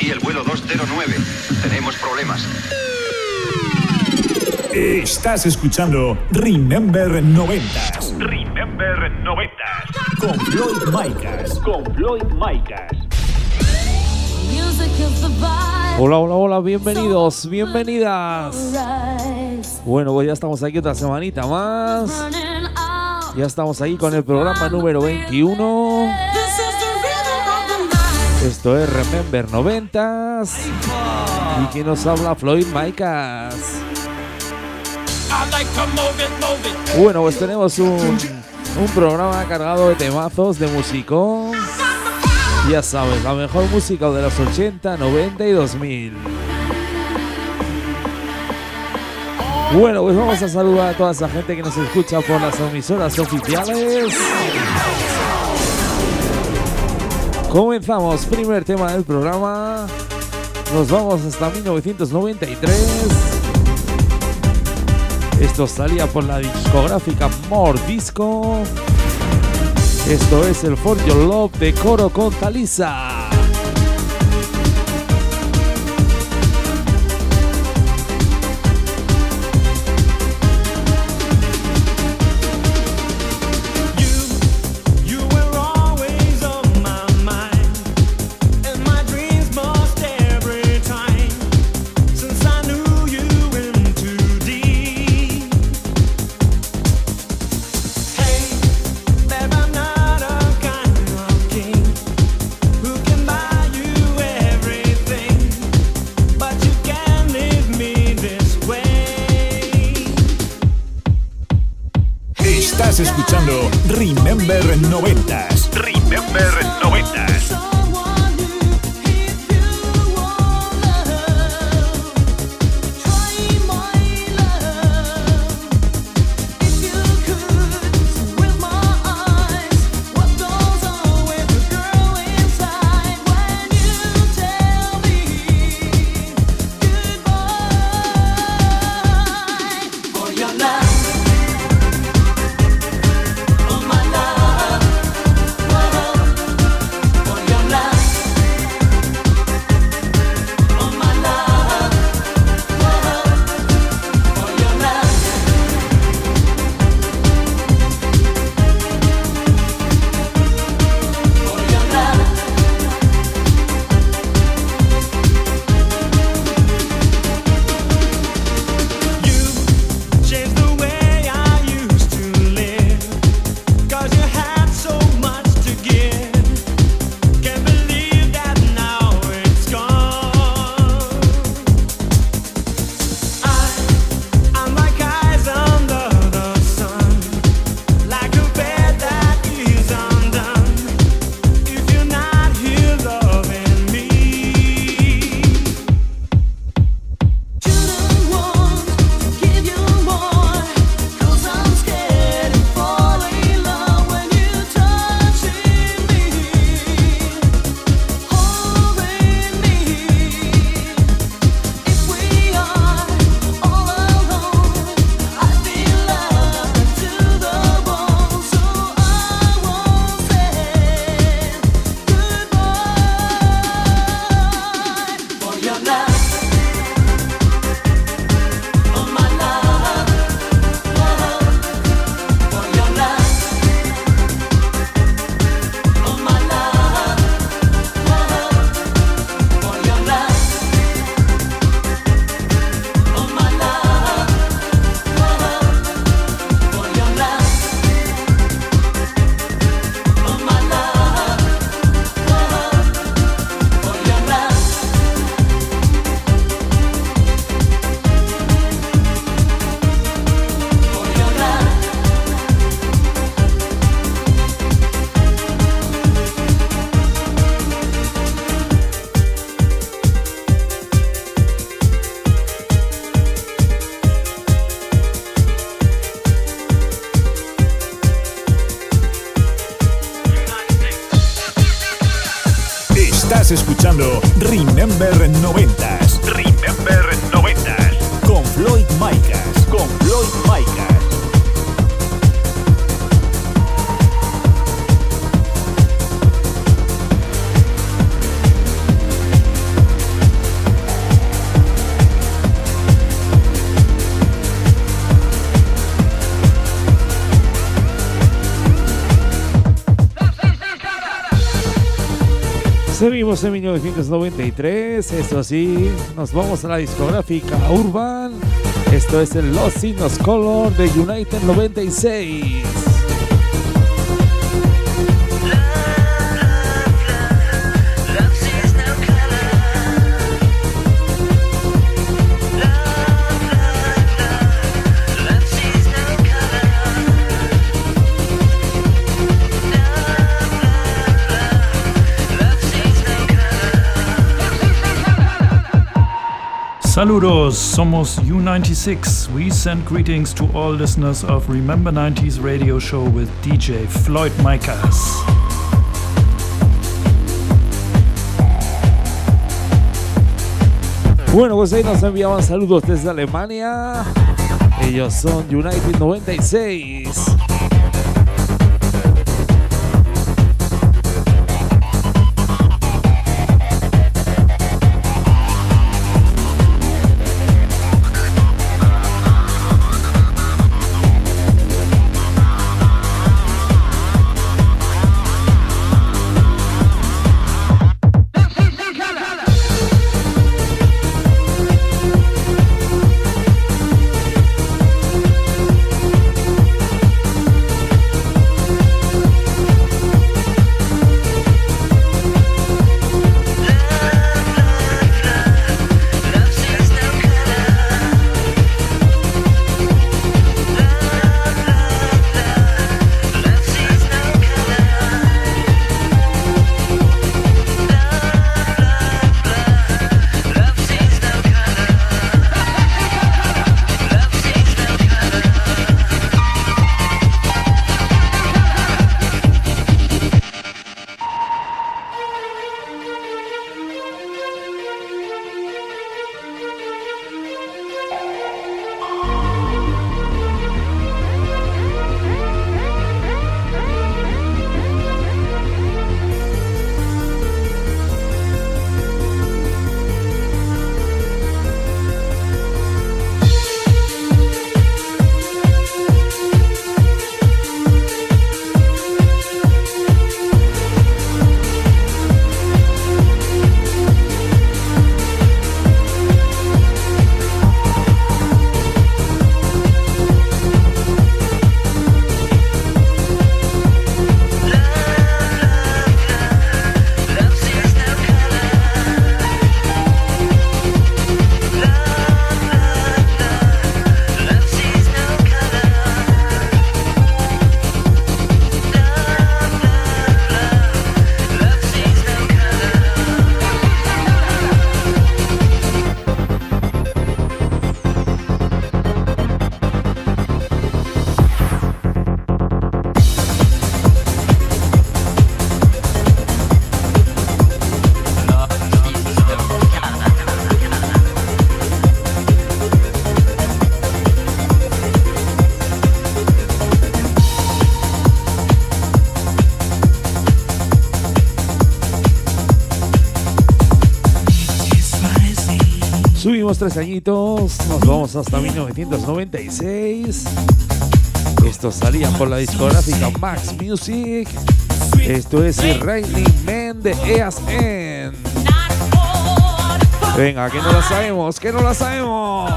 Aquí el vuelo 209. Tenemos problemas. Estás escuchando Remember 90 Remember 90. con Floyd Micas. Con Floyd Micas. Hola, hola, hola, bienvenidos, bienvenidas. Bueno, pues ya estamos aquí otra semanita más. Ya estamos ahí con el programa número 21. Esto es Remember 90s. Y quien nos habla Floyd Micas. Bueno, pues tenemos un, un programa cargado de temazos, de musicón. Ya sabes, la mejor música de los 80, 90 y 2000. Bueno, pues vamos a saludar a toda esa gente que nos escucha por las emisoras oficiales. Comenzamos, primer tema del programa. Nos vamos hasta 1993. Esto salía por la discográfica More Disco. Esto es el For Your Love de Coro con Talisa. Seguimos en 1993, esto sí, nos vamos a la discográfica Urban. Esto es el Los Signos Color de United 96. Saludos, somos U96. We send greetings to all listeners of Remember 90s radio show with DJ Floyd Micas. Bueno, pues ahí nos enviaban saludos desde Alemania. Ellos son United 96. Tres añitos, nos vamos hasta 1996. Esto salía por la discográfica Max Music. Esto es Raining Man de ESN. Venga, que no la sabemos, que no la sabemos.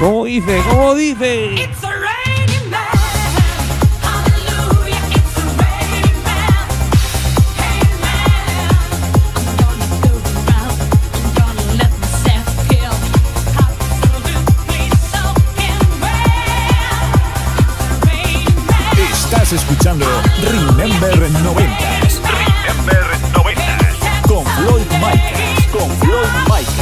¿Cómo dice? ¿Cómo dice? Estás escuchando Remember 90s Remember 90s. con Floyd Micas. Con Floyd Micas.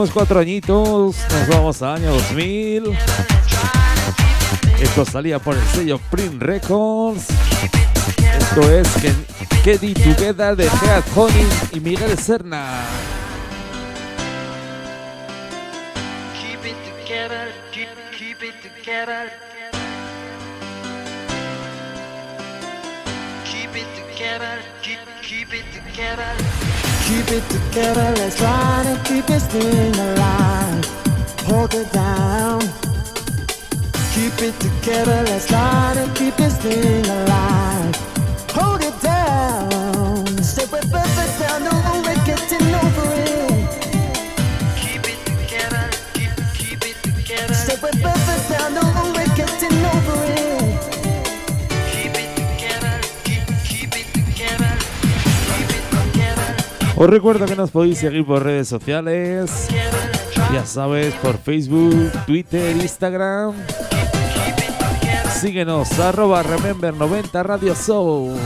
Subimos cuatro añitos, nos vamos al año 2000. Esto salía por el sello Print Records. Esto es It Together de Head Honey y Miguel Serna. Keep it together, keep, keep it together. Keep it together, keep, keep it together. Keep it together, let's try to keep this thing alive. Hold it down. Keep it together, let's try to keep this thing alive. Hold it down. Stay with it down, Os recuerdo que nos podéis seguir por redes sociales. Ya sabes, por Facebook, Twitter, Instagram. Síguenos, arroba Remember 90 Radio Show.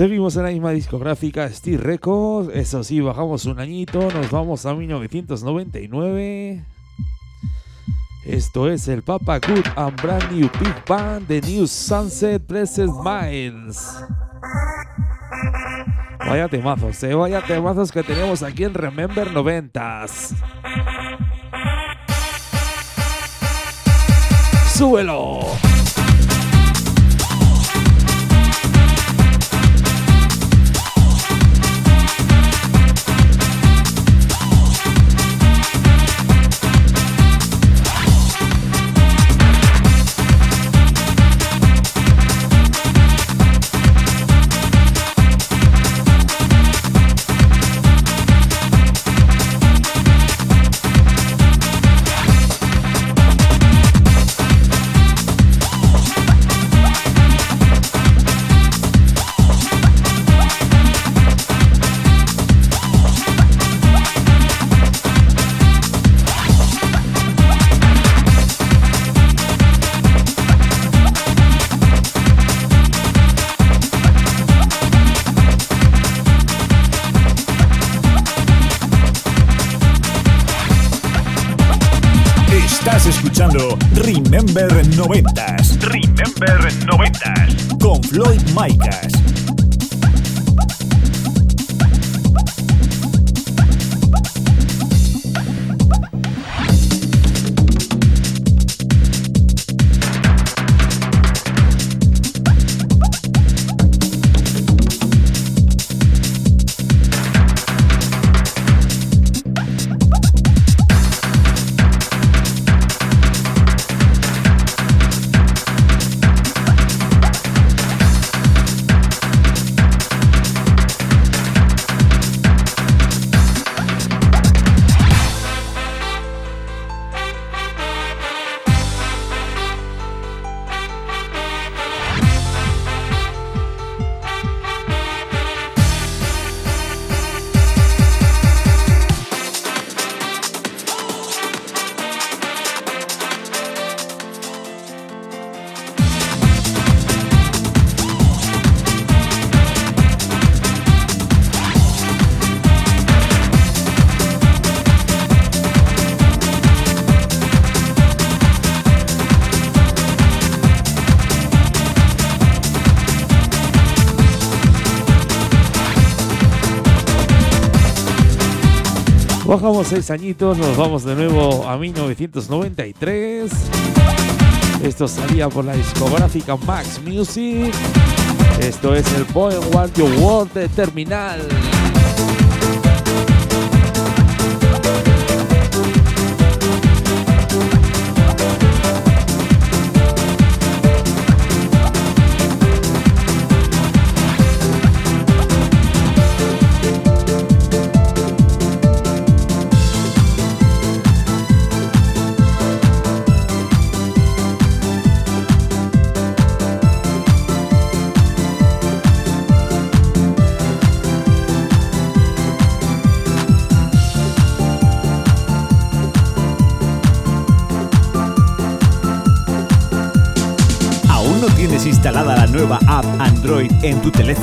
Seguimos en la misma discográfica Steve Records. Eso sí, bajamos un añito. Nos vamos a 1999. Esto es el Papa Good and Brand New Big Band de New Sunset Blessed Miles. Vaya temazos, eh. Vaya temazos que tenemos aquí en Remember 90s. ¡Súbelo! Bajamos seis añitos, nos vamos de nuevo a 1993. Esto salía por la discográfica Max Music. Esto es el Boy World de Terminal.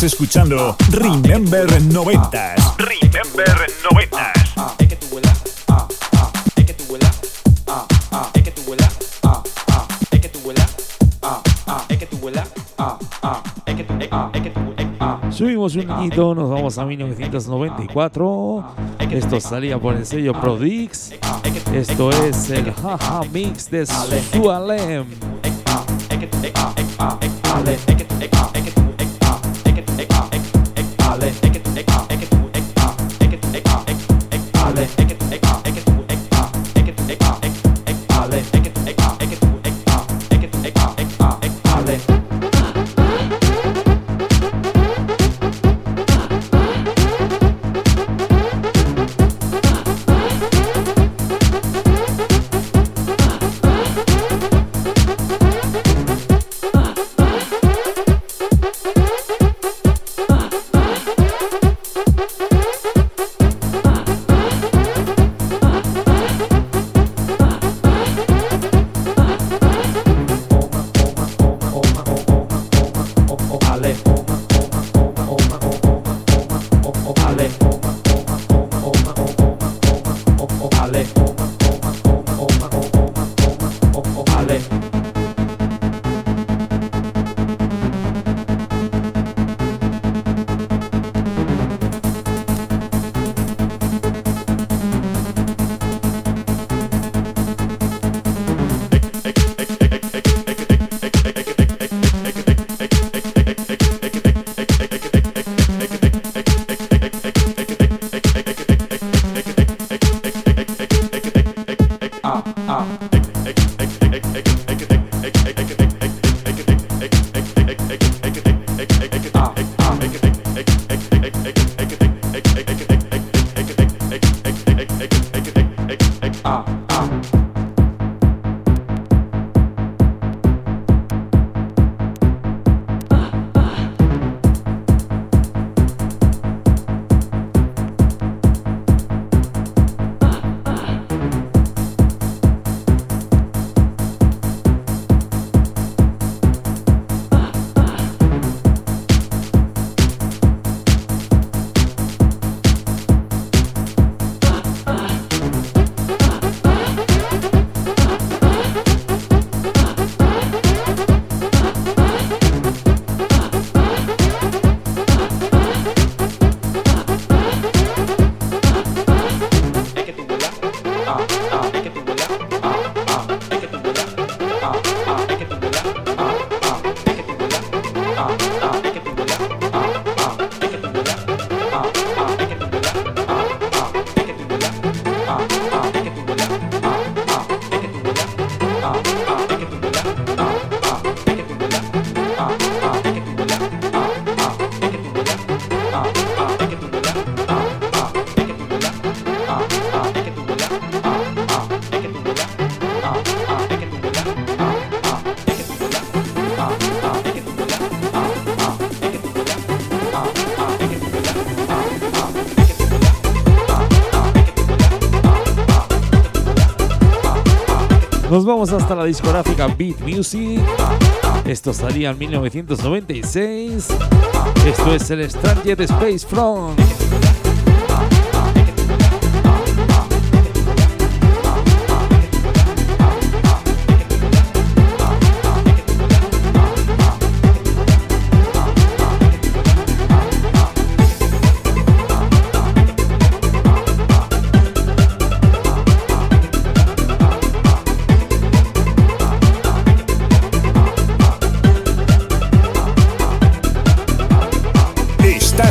Estás escuchando Remember 90s. Remember 90s. Subimos un poquito, nos vamos a 1994. Esto salía por el sello Prodix. Esto es el Jaja Mix de Sualem. Vamos hasta la discográfica Beat Music. Esto salía en 1996. Esto es el Stranger Space Front.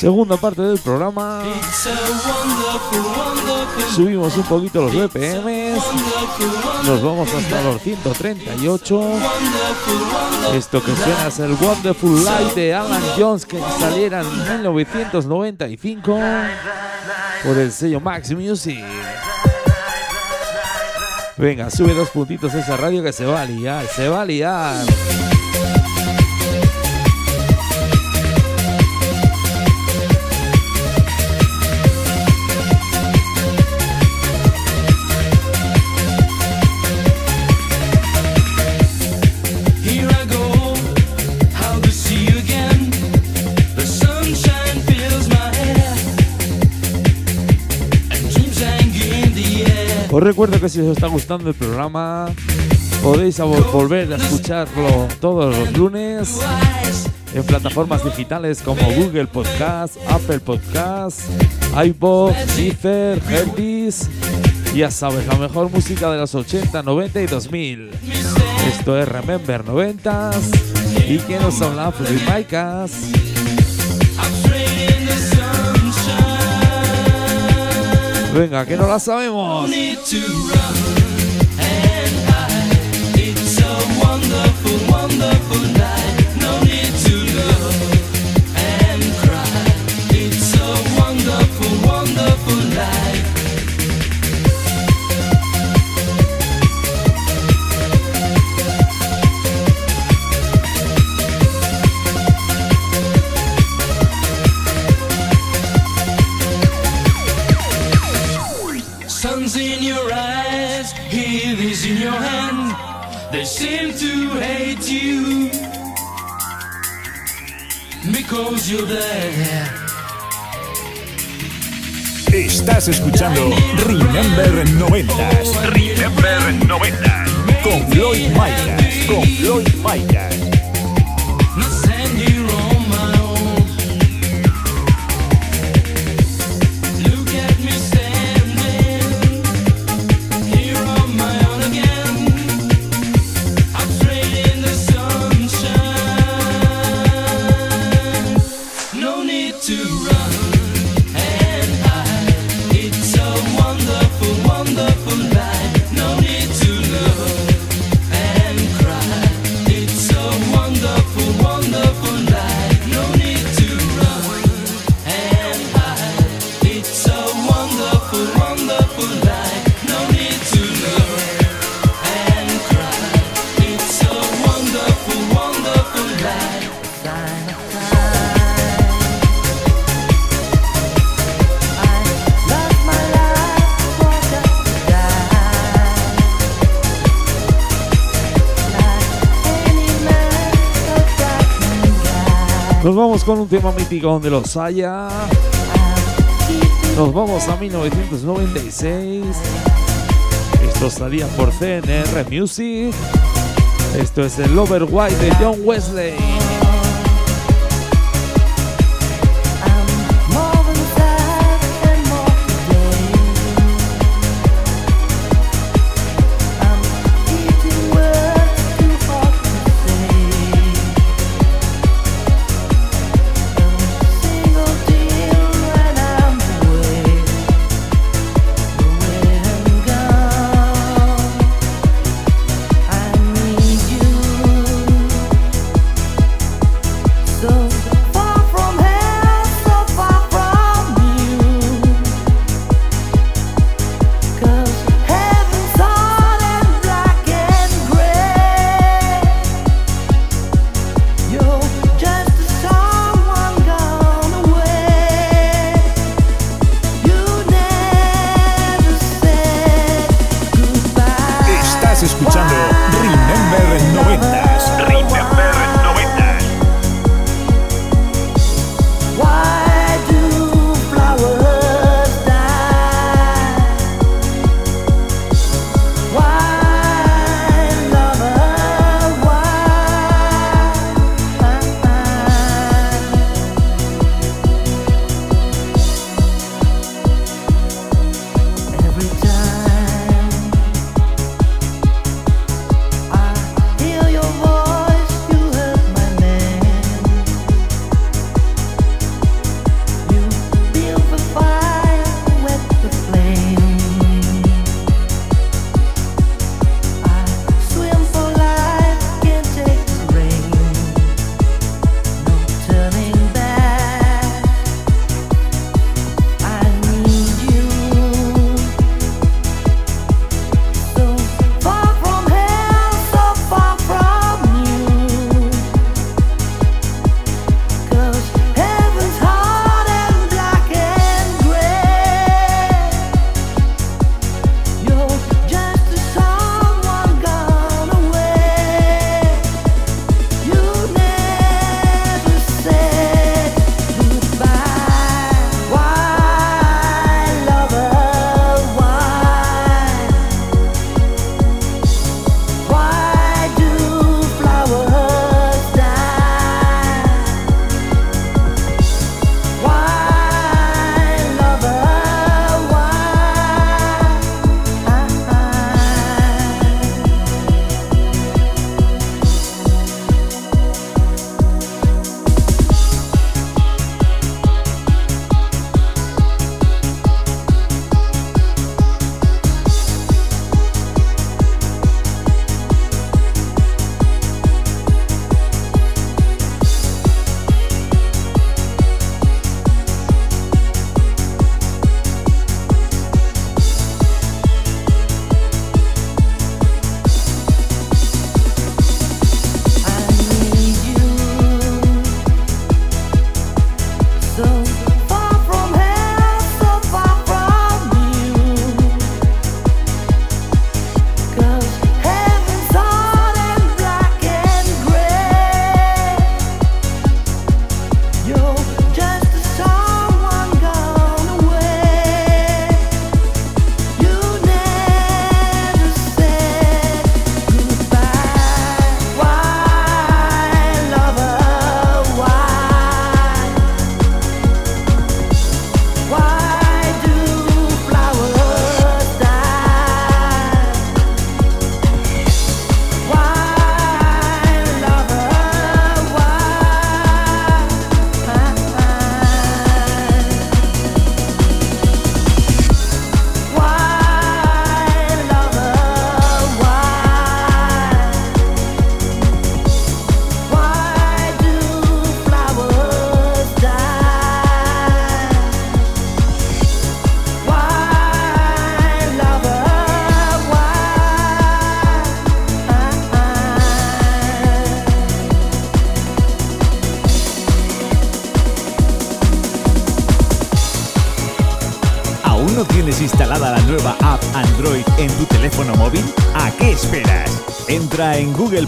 Segunda parte del programa. Subimos un poquito los BPMs. Nos vamos hasta los 138. Esto que suena es el Wonderful Life de Alan Jones que saliera en 1995 por el sello Max Music. Venga, sube dos puntitos esa radio que se va a liar, se va a liar. Os recuerdo que si os está gustando el programa, podéis volver a escucharlo todos los lunes en plataformas digitales como Google Podcast, Apple Podcast, iPod, Deezer, Herbis. Ya sabes, la mejor música de los 80, 90 y 2000. Esto es Remember 90 y que nos habla Fluid Venga, que no la sabemos. They seem to hate you because you're there. Estás escuchando Remember 90 Remember 90. con Floyd Micas. Con Floyd Micas. Con un tema mítico donde los haya. Nos vamos a 1996. Esto salía por CNR Music. Esto es el Lover White de John Wesley.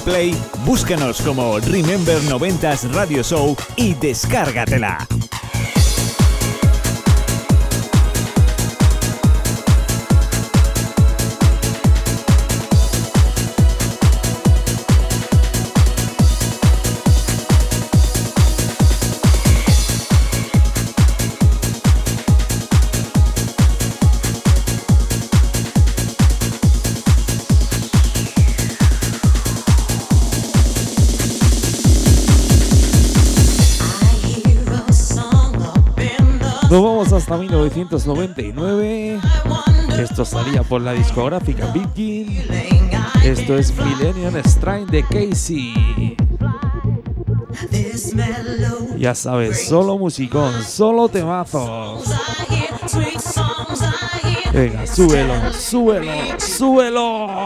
Play, búscanos como Remember 90s Radio Show y descárgatela. Hasta 1999. Esto salía por la discográfica Virgin. Esto es Millennium Strain de Casey. Ya sabes, solo musicón, solo temazos. Venga, súbelo, súbelo, súbelo.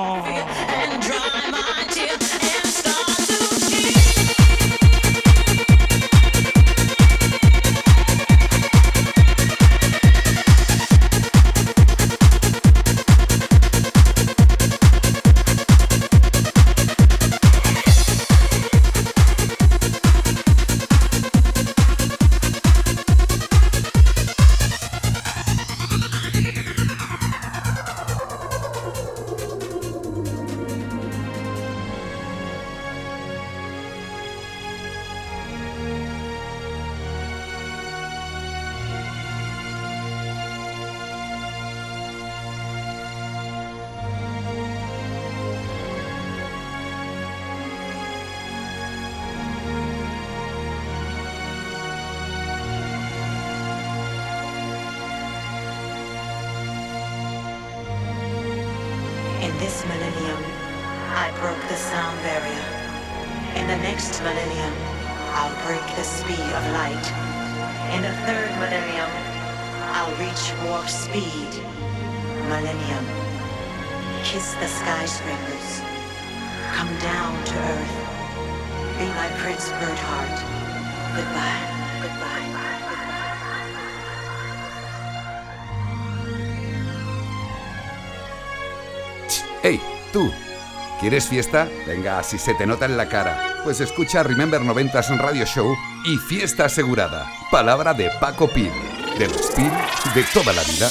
¿Quieres fiesta? Venga, si se te nota en la cara. Pues escucha Remember 90s Radio Show y fiesta asegurada. Palabra de Paco Pil. De los Pil de toda la vida.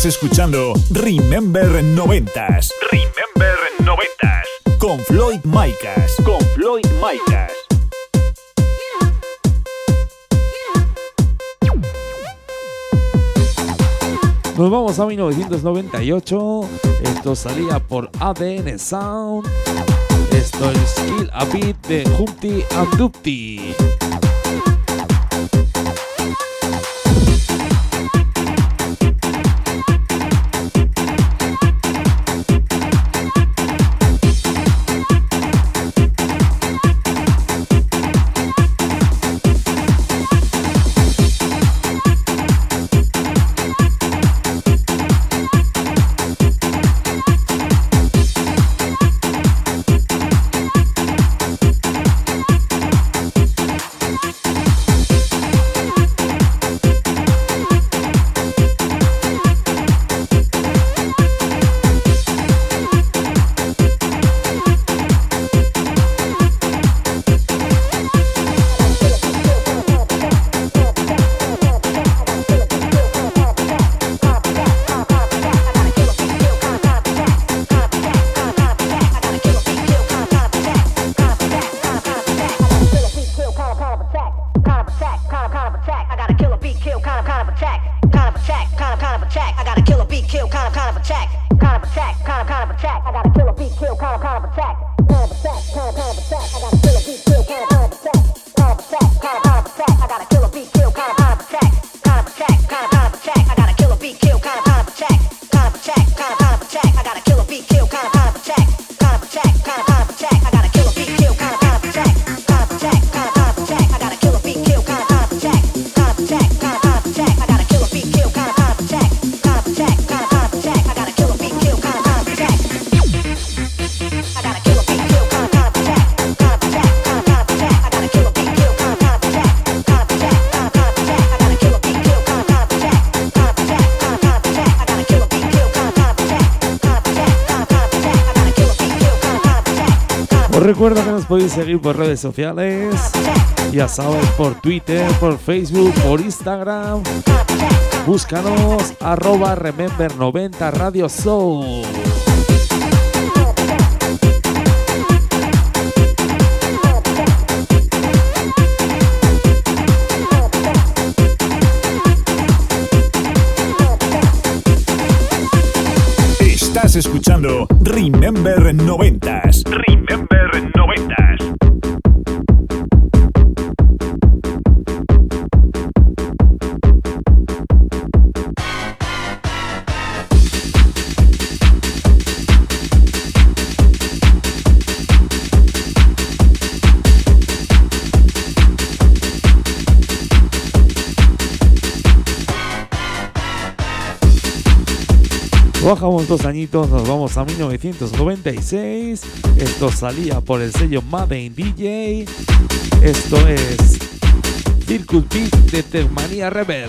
Estás escuchando Remember 90s. Remember 90s. Con Floyd Micas. Con Floyd Micas. Nos vamos a 1998. Esto salía por ADN Sound. Esto es Skill a Beat de Humpty and Dumpty. Podéis seguir por redes sociales. Ya sabes, por Twitter, por Facebook, por Instagram. Búscanos arroba Remember90 Radio Soul. Estás escuchando Remember 90s. Dos añitos, nos vamos a 1996. Esto salía por el sello Made in DJ. Esto es Circus Beat de Termania Rebel.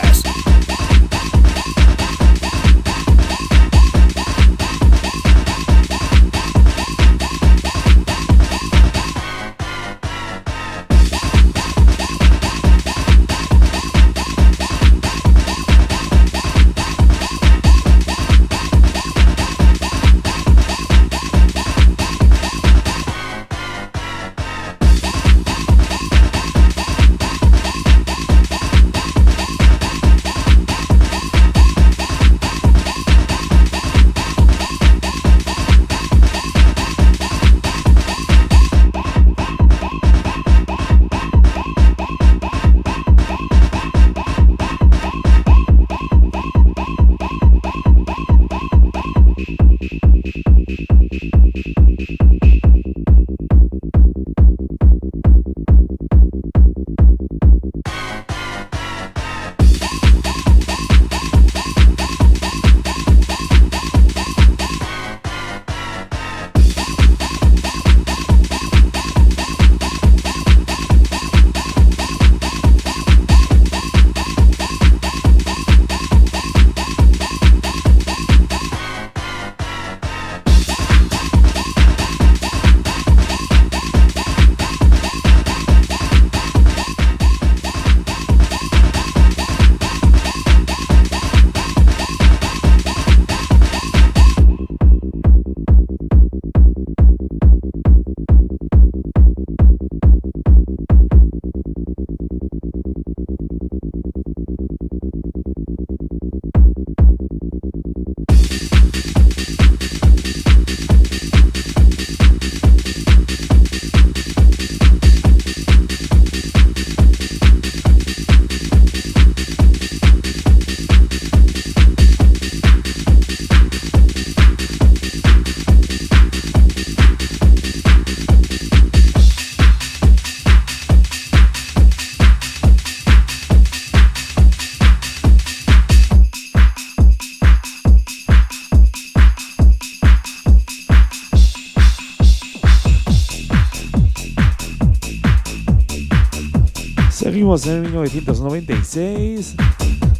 Seguimos en el 1996.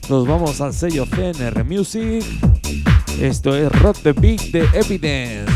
Nos vamos al sello CNR Music. Esto es Rock the Beat de Evidence.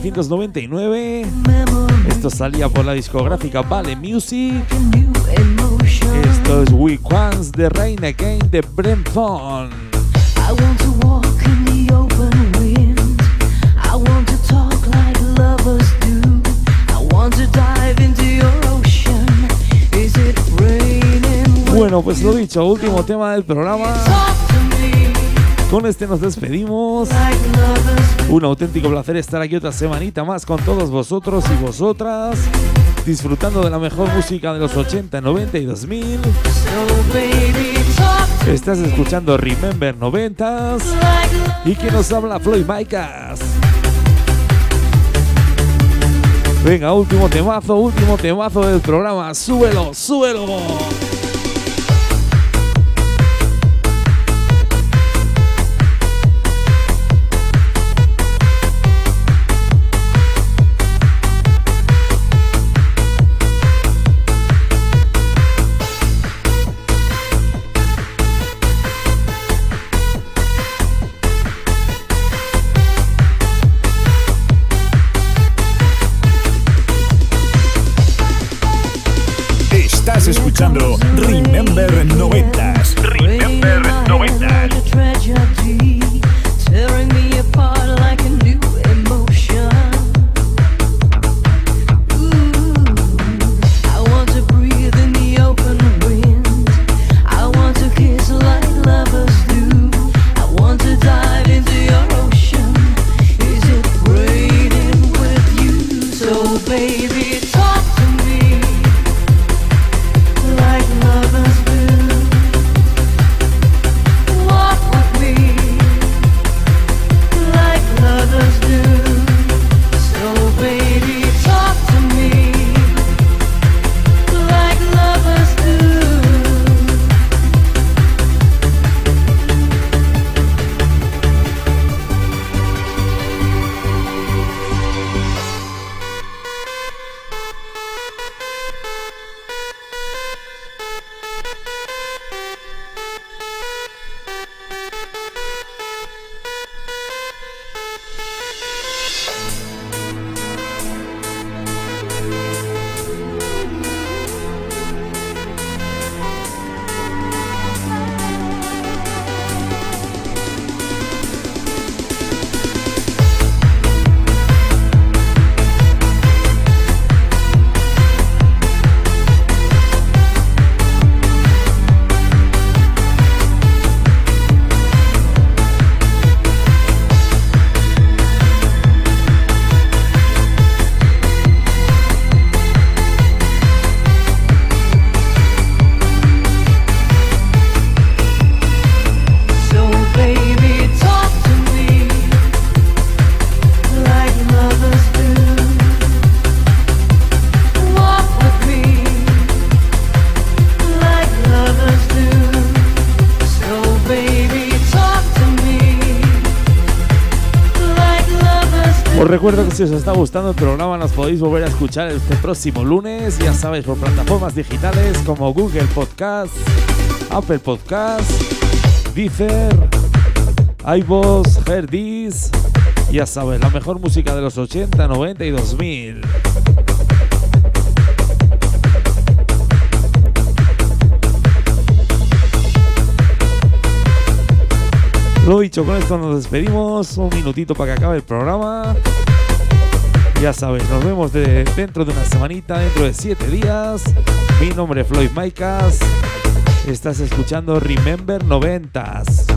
1999. Esto salía por la discográfica Vale Music. Esto es We Quans de Rain Again de Brentford. Bueno, pues lo dicho, último tema del programa. Con este nos despedimos. Un auténtico placer estar aquí otra semanita más con todos vosotros y vosotras, disfrutando de la mejor música de los 80, 90 y 2000. So baby, talk Estás escuchando Remember 90s like y que nos habla Floyd Micas. Venga, último temazo, último temazo del programa. Súbelo, súbelo. Recuerdo que si os está gustando el programa nos podéis volver a escuchar este próximo lunes, ya sabéis, por plataformas digitales como Google Podcast, Apple Podcast, Deezer, iVoox, Herdis, ya sabes, la mejor música de los 80, 90 y 2000. Lo dicho, con esto nos despedimos. Un minutito para que acabe el programa. Ya sabes, nos vemos de- dentro de una semanita, dentro de siete días. Mi nombre es Floyd Maicas. Estás escuchando Remember 90s.